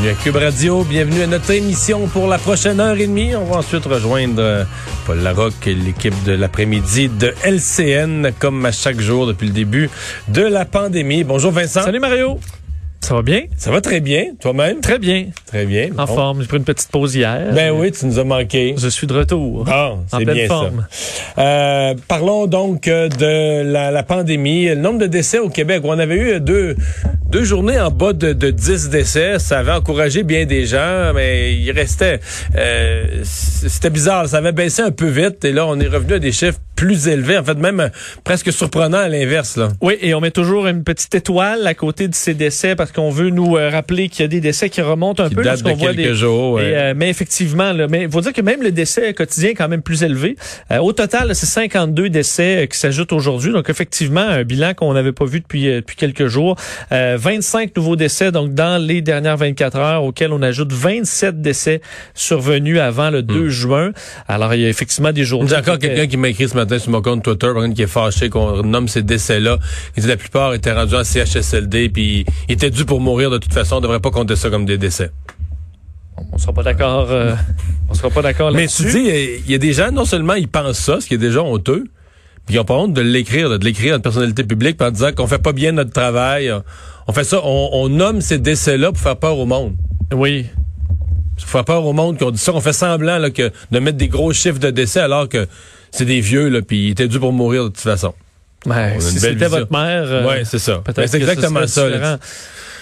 Bienvenue à Cube Radio, bienvenue à notre émission pour la prochaine heure et demie. On va ensuite rejoindre euh, Paul Larocque et l'équipe de l'après-midi de LCN, comme à chaque jour depuis le début de la pandémie. Bonjour Vincent. Salut Mario. Ça va bien? Ça va très bien, toi-même? Très bien. Très bien. En Bon. forme. J'ai pris une petite pause hier. Ben oui, tu nous as manqué. Je suis de retour. Ah, en c'est bien forme. ça. Euh, parlons donc euh, de la, la pandémie. Le nombre de décès au Québec. On avait eu deux, deux journées en bas de, de 10 décès. Ça avait encouragé bien des gens, mais il restait... euh, C'était bizarre. Ça avait baissé un peu vite. Et là, on est revenu à des chiffres plus élevés. En fait, même euh, presque surprenant à l'inverse. là. Oui, et on met toujours une petite étoile à côté de ces décès parce qu'on veut nous euh, rappeler qu'il y a des décès qui remontent un Qui peu. datent de voit quelques des... jours, ouais. Et, euh, mais effectivement, là, mais faut dire que même le décès quotidien est quand même plus élevé. Euh, au total, c'est 52 décès qui s'ajoutent aujourd'hui. Donc effectivement, un bilan qu'on n'avait pas vu depuis, depuis quelques jours. Euh, 25 nouveaux décès donc dans les dernières 24 heures, auxquels on ajoute 27 décès survenus avant le 2 juin. Alors il y a effectivement des journées. Il y a encore quelqu'un qui m'a écrit ce matin sur mon compte Twitter, qui est fâché qu'on nomme ces décès-là. Il dit la plupart étaient rendus en CHSLD, puis ils étaient dû pour mourir de toute façon. On devrait pas compter ça comme des décès. On sera pas d'accord. euh, on sera pas d'accord Mais là-dessus. tu dis, euh, il y a des gens, non seulement ils pensent ça, ce qui est déjà honteux, puis ils ont pas honte de l'écrire, de l'écrire à une personnalité publique, en disant qu'on fait pas bien notre travail. On fait ça, on, on nomme ces décès-là pour faire peur au monde. Oui. Pour faire peur au monde qu'on dit ça, on fait semblant là, que de mettre des gros chiffres de décès alors que c'est des vieux, là, puis ils étaient dû pour mourir de toute façon. Si c'était votre mère, euh, ouais, c'est ça. peut-être Ben, c'est exactement ça.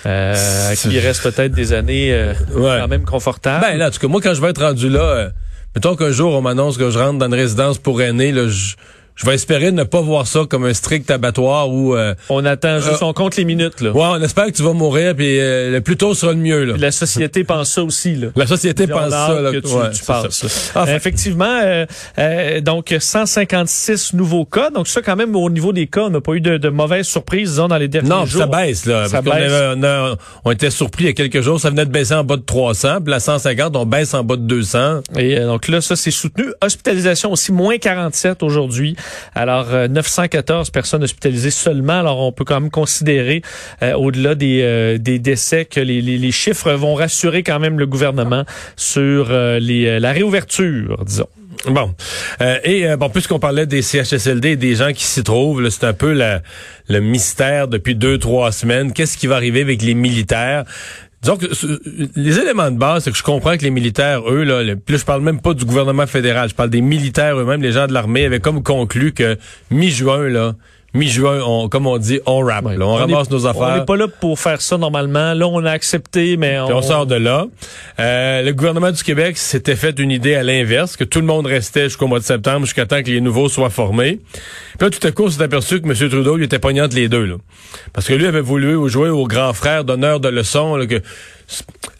Euh, qu'il reste peut-être des années euh, Ouais. quand même confortables. Ben là, en tout cas, moi, quand je vais être rendu là, euh, mettons qu'un jour, on m'annonce que je rentre dans une résidence pour aînés, là, je, je vais espérer ne pas voir ça comme un strict abattoir où... euh, on attend juste, Euh, on compte les minutes. Là. ouais, on espère que tu vas mourir, puis euh, le plus tôt sera le mieux. Là. Puis La société pense ça aussi. Là. La société on pense ça. Là, que tu, ouais, tu ça. Euh, effectivement, euh, euh, donc 156 nouveaux cas. Donc ça, quand même, au niveau des cas, on n'a pas eu de, de mauvaises surprises, disons, dans les derniers non, jours. ça baisse. Là, Ça parce baisse. avait- on, a- on était surpris il y a quelques jours. Ça venait de baisser en bas de 300. Puis la 150, on baisse en bas de 200. Et euh, donc là, ça, c'est soutenu. Hospitalisation aussi, moins 47 aujourd'hui. Alors, euh, 914 personnes hospitalisées seulement. Alors, on peut quand même considérer, euh, au-delà des, euh, des décès, que les, les, chiffres vont rassurer quand même le gouvernement sur euh, les, euh, la réouverture, disons. Bon. Euh, et euh, bon, puisqu'on parlait des CHSLD et des gens qui s'y trouvent, c'est un peu la- le mystère depuis deux, trois semaines. Qu'est-ce qui va arriver avec les militaires? Ce- les éléments de base, c'est que je comprends que les militaires, eux, là, le- là, je parle même pas du gouvernement fédéral, je parle des militaires eux-mêmes, les gens de l'armée, avaient comme conclu que mi-juin, là, mi-juin, on, comme on dit, on rap, là, on, ramasse est- nos On affaires. n'est pas là pour faire ça normalement. Là, on a accepté, mais on, on sort de là. Euh, le gouvernement du Québec s'était fait une idée à l'inverse, que tout le monde restait jusqu'au mois de septembre, jusqu'à temps que les nouveaux soient formés. Puis là, tout à coup, on s'est aperçu que M. Trudeau, lui, était pognant les deux. Là. Parce que lui avait voulu jouer au grand frère d'honneur de leçon, là, que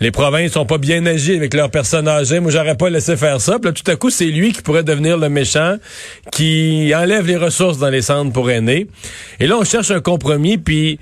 les provinces sont pas bien agi avec leurs personnes âgées. Moi, j'aurais pas laissé faire ça. Puis là, tout à coup, c'est lui qui pourrait devenir le méchant, qui enlève les ressources dans les centres pour aînés. Et là, on cherche un compromis, puis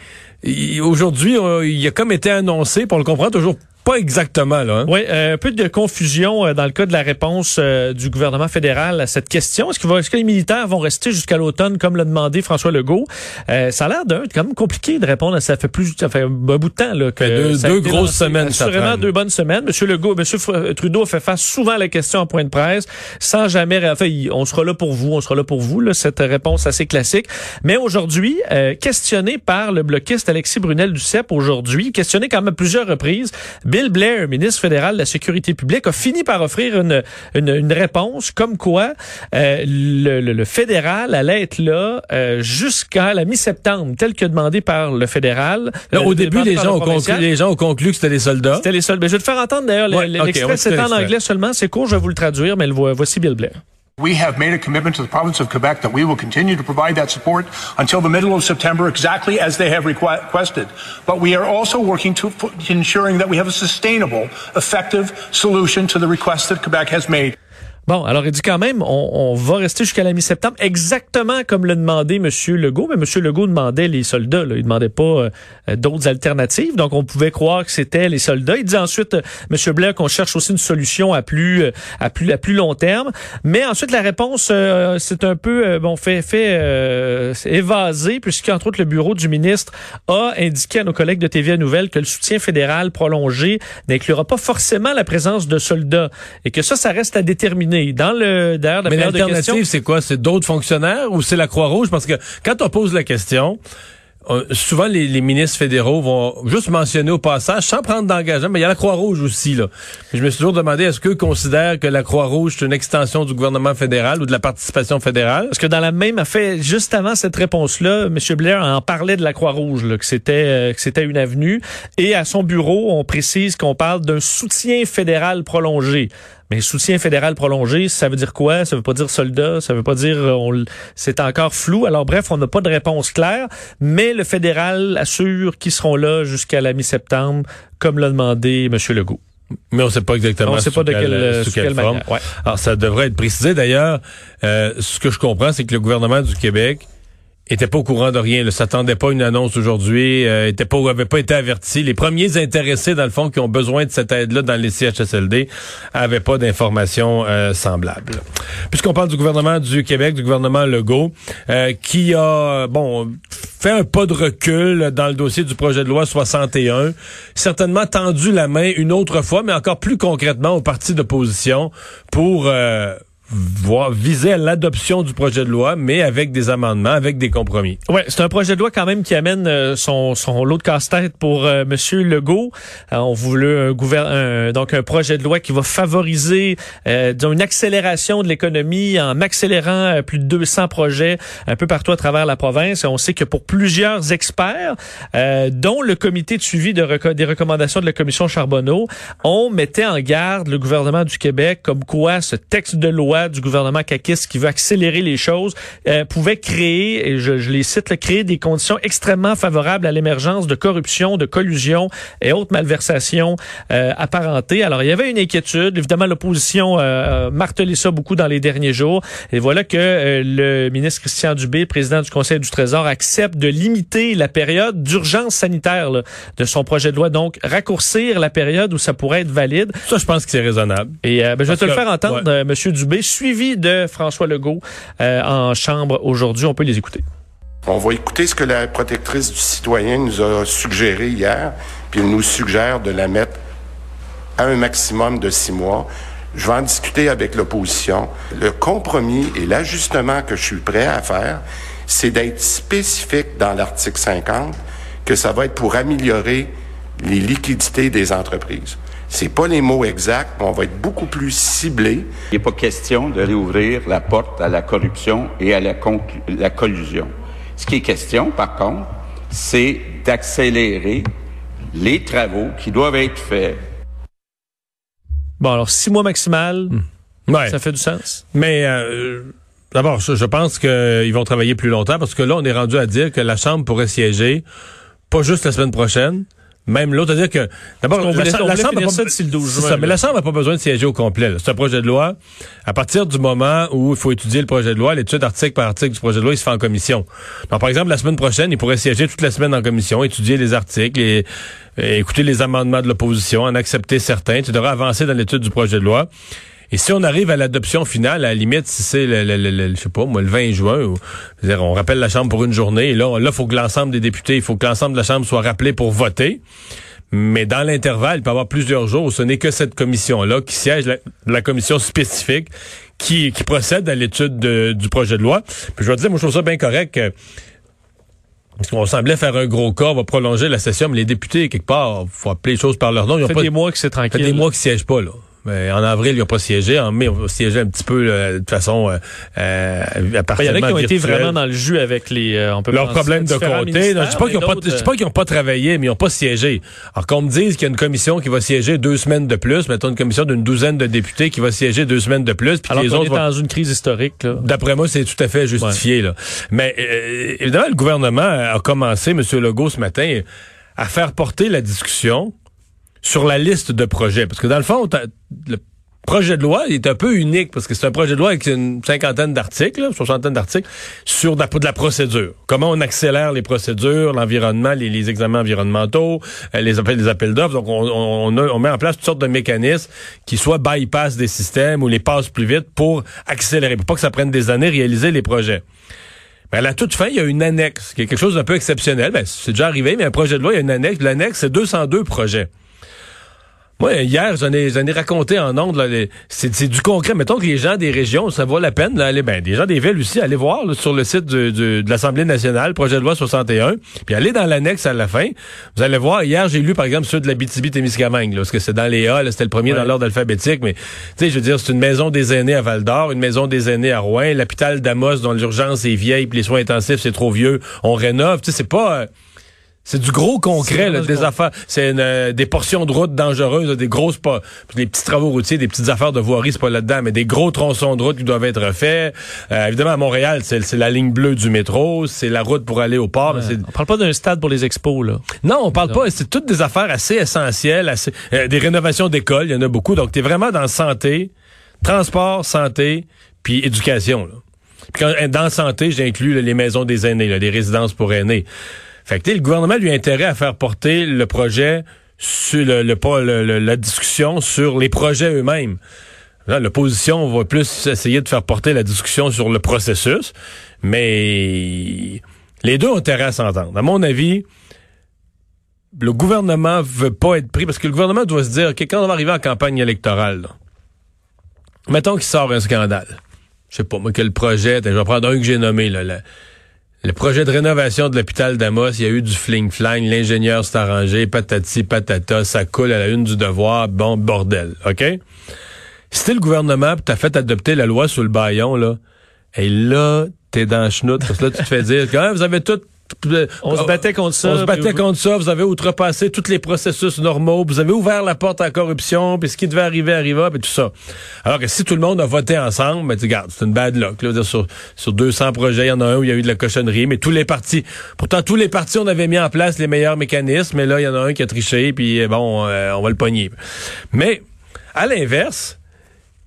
aujourd'hui, il a comme été annoncé, on le comprend toujours pas exactement, là. hein? Oui, euh, un peu de confusion euh, dans le cas de la réponse euh, du gouvernement fédéral à cette question. Est-ce que, va- est-ce que les militaires vont rester jusqu'à l'automne, comme l'a demandé François Legault? Euh, ça a l'air d'un quand même compliqué de répondre à ça. fait plus, ça fait un bout de temps là, que deux- grosses semaines, traîne. deux bonnes semaines. Monsieur Legault, Monsieur Fr- Trudeau a fait face souvent à la question en point de presse, sans jamais. Enfin, on sera là pour vous, on sera là pour vous. Là, cette réponse assez classique. Mais aujourd'hui, euh, questionné par le bloquiste Alexis Brunel du CEP aujourd'hui, questionné quand même à plusieurs reprises, Bill Blair, ministre fédéral de la Sécurité publique, a fini par offrir une, une, une réponse comme quoi euh, le, le- le fédéral allait être là euh, jusqu'à la mi-septembre, tel que demandé par le fédéral. Là, Euh, au début, les gens, ont conclu, provincial. les gens ont conclu que c'était les soldats. C'était les seuls. Mais je vais te faire entendre d'ailleurs Ouais, l'extrait. c'est en anglais seulement. C'est court, je vais vous le traduire, mais voici Bill Blair. We have made a commitment to the province of Quebec that we will continue to provide that support until the middle of September, exactly as they have requ- requested. But we are also working to, to ensuring that we have a sustainable, effective solution to the request that Quebec has made. Bon, alors il dit quand même, on, on va rester jusqu'à la mi-septembre, exactement comme le demandait M. Legault. Mais M. Legault demandait les soldats, là. il demandait pas euh, d'autres alternatives. Donc on pouvait croire que c'était les soldats. Il dit ensuite, euh, M. Blair, qu'on cherche aussi une solution à plus, euh, à plus, à plus long terme. Mais ensuite la réponse, euh, c'est un peu bon fait, fait évasé, puisqu'entre autres le bureau du ministre a indiqué à nos collègues de TVA Nouvelle que le soutien fédéral prolongé n'inclura pas forcément la présence de soldats et que ça, ça reste à déterminer. Dans le d'ailleurs Mais l'alternative, c'est quoi? C'est d'autres fonctionnaires ou c'est la Croix-Rouge? Parce que quand on pose la question, euh, souvent les, les, ministres fédéraux vont juste mentionner au passage, sans prendre d'engagement, mais il y a la Croix-Rouge aussi. Là. je me suis toujours demandé, est-ce qu'eux considèrent que la Croix-Rouge est une extension du gouvernement fédéral ou de la participation fédérale? Parce que dans la même affaire, juste avant cette réponse-là, M. Blair en parlait de la Croix-Rouge, que c'était euh, que c'était une avenue. Et à son bureau, on précise qu'on parle d'un soutien fédéral prolongé. Mais soutien fédéral prolongé, ça veut dire quoi? Ça veut pas dire soldat, ça veut pas dire euh, c'est encore flou. Alors bref, on n'a pas de réponse claire, mais le fédéral assure qu'ils seront là jusqu'à la mi-septembre, comme l'a demandé M. Legault. Mais on ne sait pas exactement. On sait pas de quelle, sous quelle, forme. Ouais. Alors ça devrait être précisé. D'ailleurs, euh, ce que je comprends, c'est que le gouvernement du Québec était pas au courant de rien, ne s'attendait pas à une annonce aujourd'hui, euh, était pas avait pas été averti. Les premiers intéressés dans le fond qui ont besoin de cette aide-là dans les CHSLD avaient pas d'informations euh, semblables. Puisqu'on parle du gouvernement du Québec, du gouvernement Legault, euh, qui a bon fait un pas de recul dans le dossier du projet de loi 61, certainement tendu la main une autre fois, mais encore plus concrètement aux partis d'opposition pour euh, voir, viser à l'adoption du projet de loi, mais avec des amendements, avec des compromis. Ouais, c'est un projet de loi quand même qui amène euh, son, son lot de casse-tête pour euh, Monsieur Legault. Euh, on voulait un, un, donc un projet de loi qui va favoriser une accélération de l'économie en accélérant plus de 200 projets un peu partout à travers la province. Et on sait que pour plusieurs experts, dont le comité de suivi de des recommandations de la commission Charbonneau, on mettait en garde le gouvernement du Québec comme quoi ce texte de loi du gouvernement caquiste qui veut accélérer les choses euh, pouvait créer, et je, je les cite, créer des conditions extrêmement favorables à l'émergence de corruption, de collusion et autres malversations euh, apparentées. Alors, il y avait une inquiétude. Évidemment, l'opposition euh, martelé ça beaucoup dans les derniers jours. Et voilà que euh, le ministre Christian Dubé, président du Conseil du Trésor, accepte de limiter la période d'urgence sanitaire là, de son projet de loi. Donc, raccourcir la période où ça pourrait être valide. Ça, je pense que c'est raisonnable. Et ben, je vais te le faire entendre, Monsieur Dubé, suivi de François Legault euh, en Chambre aujourd'hui. On peut les écouter. On va écouter ce que la protectrice du citoyen nous a suggéré hier, puis elle nous suggère de la mettre à un maximum de six mois. Je vais en discuter avec l'opposition. Le compromis et l'ajustement que je suis prêt à faire, c'est d'être spécifique dans l'article 50 que ça va être pour améliorer les liquidités des entreprises. C'est pas les mots exacts, mais on va être beaucoup plus ciblé. Il n'est pas question de réouvrir la porte à la corruption et à la, la collusion. Ce qui est question, par contre, c'est d'accélérer les travaux qui doivent être faits. Bon, alors six mois maximal, hmm. ouais. ça fait du sens? Mais euh, d'abord, je, je pense qu'ils vont travailler plus longtemps parce que là, on est rendu à dire que la Chambre pourrait siéger pas juste la semaine prochaine, même l'autre, c'est-à-dire que d'abord la, la, Chambre ça le 12 juin, ça, mais la Chambre n'a pas besoin de siéger au complet. C'est un projet de loi. À partir du moment où il faut étudier le projet de loi, l'étude article par article du projet de loi, il se fait en commission. Donc, par exemple, la semaine prochaine, il pourrait siéger toute la semaine en commission, étudier les articles et, et écouter les amendements de l'opposition, en accepter certains. Tu devras avancer dans l'étude du projet de loi. Et si on arrive à l'adoption finale, à la limite, si c'est le, le, le, je sais pas, moi, le 20 juin, ou, on rappelle la Chambre pour une journée, et là, là, faut que l'ensemble des députés, il faut que l'ensemble de la Chambre soit rappelé pour voter. Mais dans l'intervalle, il peut y avoir plusieurs jours. Ce n'est que cette commission-là qui siège, la, la commission spécifique, qui, qui procède à l'étude du projet de loi. Puis je vais te dire, moi, je trouve ça bien correct. Parce qu'on semblait faire un gros cas, on va prolonger la session, mais les députés, quelque part, faut appeler les choses par leur nom. Ils ont fait pas, des mois que c'est tranquille. fait des mois qu'ils siègent pas, là. Mais en avril, il n'a pas siégé. En mai, on va siéger un petit peu euh, de façon euh, euh Il y en a qui ont été vraiment dans le jus avec les euh, on peut Leurs problèmes de côté. Non, je dis pas qu'ils n'ont pas, travaillé, mais ils n'ont pas siégé. Alors qu'on me dise qu'il y a une commission qui va siéger deux semaines de plus, mettons une commission d'une douzaine de députés qui va siéger deux semaines de plus, puis Alors les autres est dans une crise historique. D'après moi, c'est tout à fait justifié. Là. Mais euh, évidemment, le gouvernement a commencé, M. Legault, ce matin, à faire porter la discussion sur la liste de projets. Parce que dans le fond, le projet de loi est un peu unique parce que c'est un projet de loi avec une cinquantaine d'articles, soixantaine d'articles sur de la, de la, procédure. Comment on accélère les procédures, l'environnement, les, examens environnementaux, euh, les appels, d'offres. Donc, on, met en place toutes sortes de mécanismes qui soient bypass des systèmes ou les passent plus vite pour accélérer, pour pas que ça prenne des années réaliser les projets. Ben, à la toute fin, il y a une annexe, qui est quelque chose d'un peu exceptionnel. Ben, c'est déjà arrivé, mais un projet de loi, il y a une annexe. L'annexe, c'est 202 projets. Moi, hier, j'en ai, j'en ai raconté en ondes. C'est, du concret. Mettons que les gens des régions, ça vaut la peine d'aller, ben, des gens des villes aussi, aller voir sur le site de l'Assemblée nationale, projet de loi 61, puis aller dans l'annexe à la fin. Vous allez voir, hier, j'ai lu, par exemple, ceux de la BTB-Témiscamingue, parce que c'est dans les A, c'était le premier dans l'ordre alphabétique, mais, tu sais, je veux dire, c'est une maison des aînés à Val-d'Or, une maison des aînés à Rouen, l'hôpital d'Amos, dont l'urgence est vieille, puis les soins intensifs, c'est trop vieux, on rénove. Tu sais, c'est pas... Euh, c'est du gros concret, là, des affaires. C'est euh, des portions de route dangereuses, des grosses pas, des petits travaux routiers, des petites affaires de voirie, c'est pas là-dedans, mais des gros tronçons de route qui doivent être faits. Euh, évidemment, à Montréal, c'est la ligne bleue du métro, c'est la route pour aller au port. Ouais. on parle pas d'un stade pour les expos, là. Non, on parle pas. C'est toutes des affaires assez essentielles, assez, euh, des rénovations d'écoles, il y en a beaucoup. Donc, tu es vraiment dans santé, transport, santé, puis éducation. Là. Puis quand, dans santé, j'inclus les maisons des aînés, là, les résidences pour aînés. Fait que le gouvernement lui a intérêt à faire porter le projet sur le, le, la discussion sur les projets eux-mêmes. L'opposition va plus essayer de faire porter la discussion sur le processus, mais les deux ont intérêt à s'entendre. À mon avis, le gouvernement veut pas être pris parce que le gouvernement doit se dire, OK, quand on va arriver en campagne électorale, là, mettons qu'il sort un scandale. Je sais pas, moi, quel projet, je vais prendre un que j'ai nommé, là, le projet de rénovation de l'hôpital d'Amos, il y a eu du fling-flang, l'ingénieur s'est arrangé, patati patata, ça coule à la une du devoir, bon bordel, OK? Si le gouvernement, t'as fait adopter la loi sur le baillon, là, et là, t'es dans le chenoute, parce que là, tu te fais dire, quand vous avez tout on se battait contre ça. On se battait contre ça. Vous avez outrepassé tous les processus normaux. Vous avez ouvert la porte à la corruption. Puis ce qui devait arriver arriva. Puis tout ça. Alors que si tout le monde a voté ensemble, ben, tu regardes, c'est une bad luck. Là, sur, sur 200 projets, il y en a un où il y a eu de la cochonnerie. Mais tous les partis, pourtant tous les partis, on avait mis en place les meilleurs mécanismes. Mais là, il y en a un qui a triché. Puis euh, bon, euh, on va le pogner. Mais à l'inverse,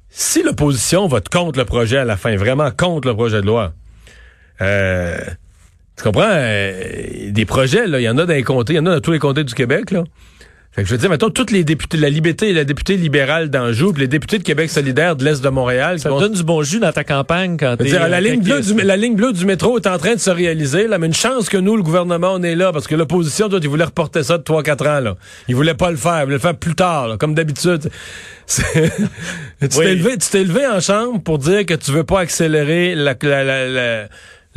si l'opposition vote contre le projet à la fin, vraiment contre le projet de loi, euh, tu comprends? Euh, des projets, là, il y en a dans les comtés, il y en a dans tous les comtés du Québec, là. Fait que je veux dire, mettons, toutes les députés, la Liberté, la députée libérale d'Anjou, les députés de Québec solidaire de l'Est de Montréal. Ça donne du bon jus dans ta campagne quand t'es... La, euh, ligne bleue du, la ligne bleue du métro est en train de se réaliser, là, mais une chance que nous, le gouvernement, on est là, parce que l'opposition, toi, ils voulaient reporter ça de 3-4 ans, là. Ils voulaient pas le faire, ils voulaient le faire plus tard, là, comme d'habitude. tu t'es élevé, tu t'es élevé en chambre pour dire que tu veux pas accélérer la, la, la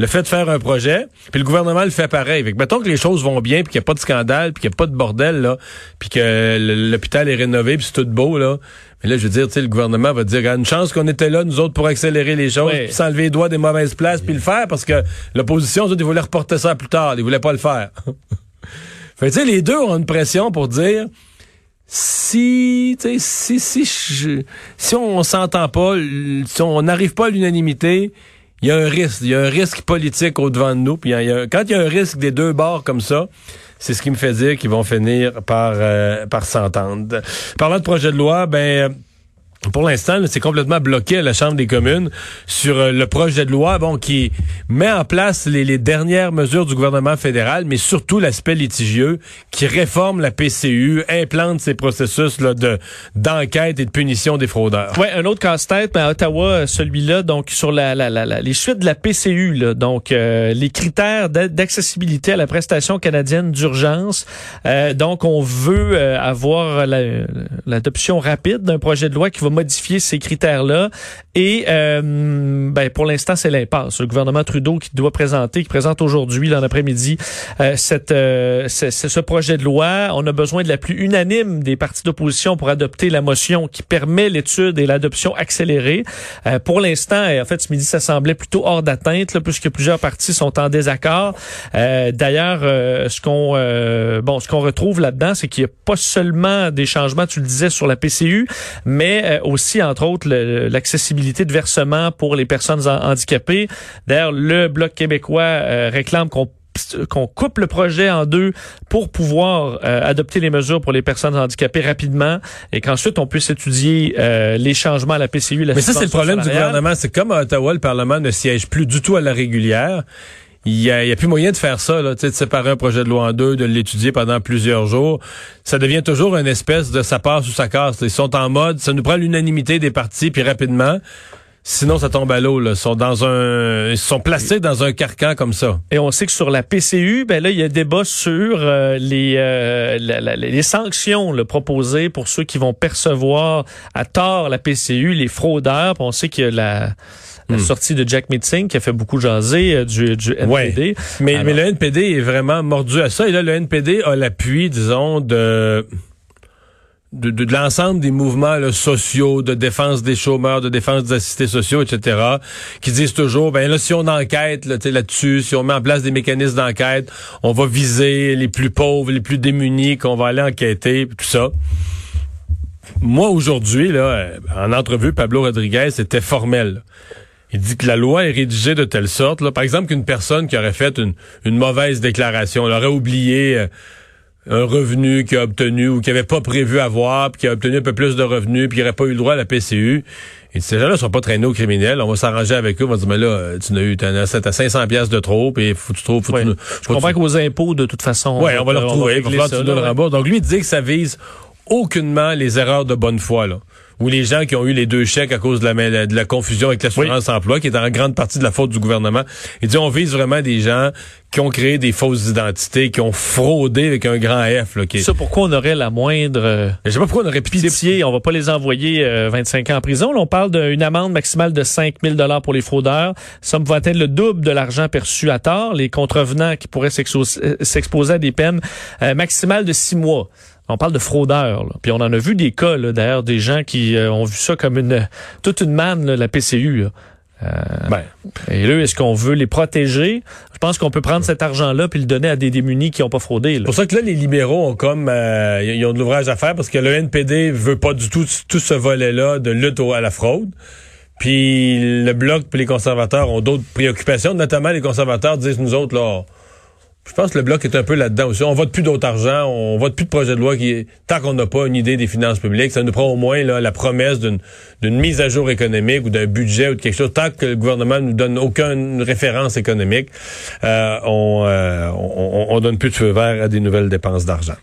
le fait de faire un projet, puis le gouvernement le fait pareil. Fait que mettons que les choses vont bien, puis qu'il n'y a pas de scandale, puis qu'il n'y a pas de bordel, là, puis que l'hôpital est rénové, puis c'est tout beau, là. Mais là, je veux dire, tu sais, le gouvernement va dire, il y a une chance qu'on était là, nous autres, pour accélérer les choses, puis s'enlever les doigts des mauvaises places, puis le faire, parce que l'opposition, ils voulaient reporter ça plus tard, ils voulaient pas le faire. fait tu sais, les deux ont une pression pour dire, si, tu sais, si, si, si on s'entend pas, si on n'arrive pas à l'unanimité, il y a un risque. Il y a un risque politique au-devant de nous. Puis quand il y a un risque des deux bords comme ça, c'est ce qui me fait dire qu'ils vont finir par, euh, par s'entendre. Parlant de projet de loi, ben pour l'instant, c'est complètement bloqué à la Chambre des communes sur euh, le projet de loi bon, qui met en place les, dernières mesures du gouvernement fédéral, mais surtout l'aspect litigieux, qui réforme la PCU, implante ces processus là, de d'enquête et de punition des fraudeurs. Oui, un autre casse-tête, à Ottawa, celui-là, donc sur la, la, la, les suites de la PCU, là, donc euh, les critères d'accessibilité à la prestation canadienne d'urgence. Euh, donc, on veut avoir l'adoption rapide d'un projet de loi qui va modifier ces critères-là. Et euh, ben, pour l'instant, c'est l'impasse. Le gouvernement Trudeau qui doit présenter, qui présente aujourd'hui, l'an après-midi, euh, cette, euh, ce projet de loi. On a besoin de la plus unanime des partis d'opposition pour adopter la motion qui permet l'étude et l'adoption accélérée. Euh, pour l'instant, en fait, ce midi, ça semblait plutôt hors d'atteinte, puisque plusieurs partis sont en désaccord. Euh, D'ailleurs, ce qu'on bon, ce qu'on retrouve là-dedans, c'est qu'il n'y a pas seulement des changements, tu le disais, sur la PCU, mais aussi, entre autres, l'accessibilité de versement pour les personnes handicapées. D'ailleurs, le Bloc québécois euh, réclame qu'on qu'on coupe le projet en deux pour pouvoir euh, adopter les mesures pour les personnes handicapées rapidement et qu'ensuite on puisse étudier euh, les changements à la PCU. La Mais ça, c'est le problème du gouvernement. C'est comme à Ottawa, le Parlement ne siège plus du tout à la régulière. Il y, a, plus moyen de faire ça, là, de séparer un projet de loi en deux, de l'étudier pendant plusieurs jours. Ça devient toujours une espèce de ça passe ou ça casse. Ils sont en mode, ça nous prend l'unanimité des partis, puis rapidement. Sinon, ça tombe à l'eau. Ils sont dans un, ils sont placés dans un carcan comme ça. Et on sait que sur la PCU, ben là, il y a débat sur euh, les euh, les sanctions là, proposées pour ceux qui vont percevoir à tort la PCU, les fraudeurs. on sait qu'il y a la la hmm. sortie de Jack Mitzing qui a fait beaucoup jaser euh, du, du, NPD. Mais, mais le NPD est vraiment mordu à ça. Et là, le NPD a l'appui, disons, de de, de, l'ensemble des mouvements sociaux, de défense des chômeurs, de défense des assistés sociaux, etc., qui disent toujours, ben là, si on enquête là, là-dessus, si on met en place des mécanismes d'enquête, on va viser les plus pauvres, les plus démunis, qu'on va aller enquêter, tout ça. Moi, aujourd'hui, là, en entrevue, Pablo Rodriguez, c'était formel. Il dit que la loi est rédigée de telle sorte, là, par exemple, qu'une personne qui aurait fait une, une mauvaise déclaration, elle aurait oublié euh, un revenu qu'il a obtenu ou qu'il avait pas prévu avoir, puis qui a obtenu un peu plus de revenus, puis qui n'aurait pas eu le droit à la PCU. Et ces gens-là sont pas traînés aux criminels. On va s'arranger avec eux. On va dire, mais là, tu n'as eu, t'as 500 pièces de trop, puis faut tu trouves, faut tu, Je comprends qu'aux impôts, de toute façon. Ouais, on va le retrouver. Va que tu le Donc lui, il dit que ça vise aucunement les erreurs de bonne foi, là ou les gens qui ont eu les deux chèques à cause de la, de la confusion avec l'assurance emploi, qui est en grande partie de la faute du gouvernement. Il dit on vise vraiment des gens qui ont créé des fausses identités, qui ont fraudé avec un grand F. Là, qui Ça, pourquoi on aurait la moindre... Euh, Je sais pas pourquoi on aurait pitié. On va pas les envoyer 25 euh, ans en prison. Là, on parle d'une amende maximale de 5 000 pour les fraudeurs. Ça va atteindre le double de l'argent perçu à tort. Les contrevenants qui pourraient euh, s'exposer à des peines maximales de 6 mois. On parle de fraudeurs. Puis on en a vu des cas, d'ailleurs, des gens qui euh, ont vu ça comme une toute une manne, la PCU. Euh, ben. Et là, est-ce qu'on veut les protéger? Je pense qu'on peut prendre cet argent-là puis le donner à des démunis qui n'ont pas fraudé. C'est pour ça que là, les libéraux ont comme euh, ils ont de l'ouvrage à faire parce que le NPD veut pas du tout tout ce volet-là de lutte à la fraude. Puis le bloc puis les conservateurs ont d'autres préoccupations, notamment les conservateurs disent nous autres là je pense que le bloc est un peu là-dedans aussi. On vote plus d'autre argent, on vote plus de projet de loi qui tant qu'on n'a pas une idée des finances publiques, ça nous prend au moins la promesse d'une mise à jour économique ou d'un budget ou de quelque chose. Tant que le gouvernement nous donne aucune référence économique, euh, on, euh, on, on donne plus de feu vert à des nouvelles dépenses d'argent.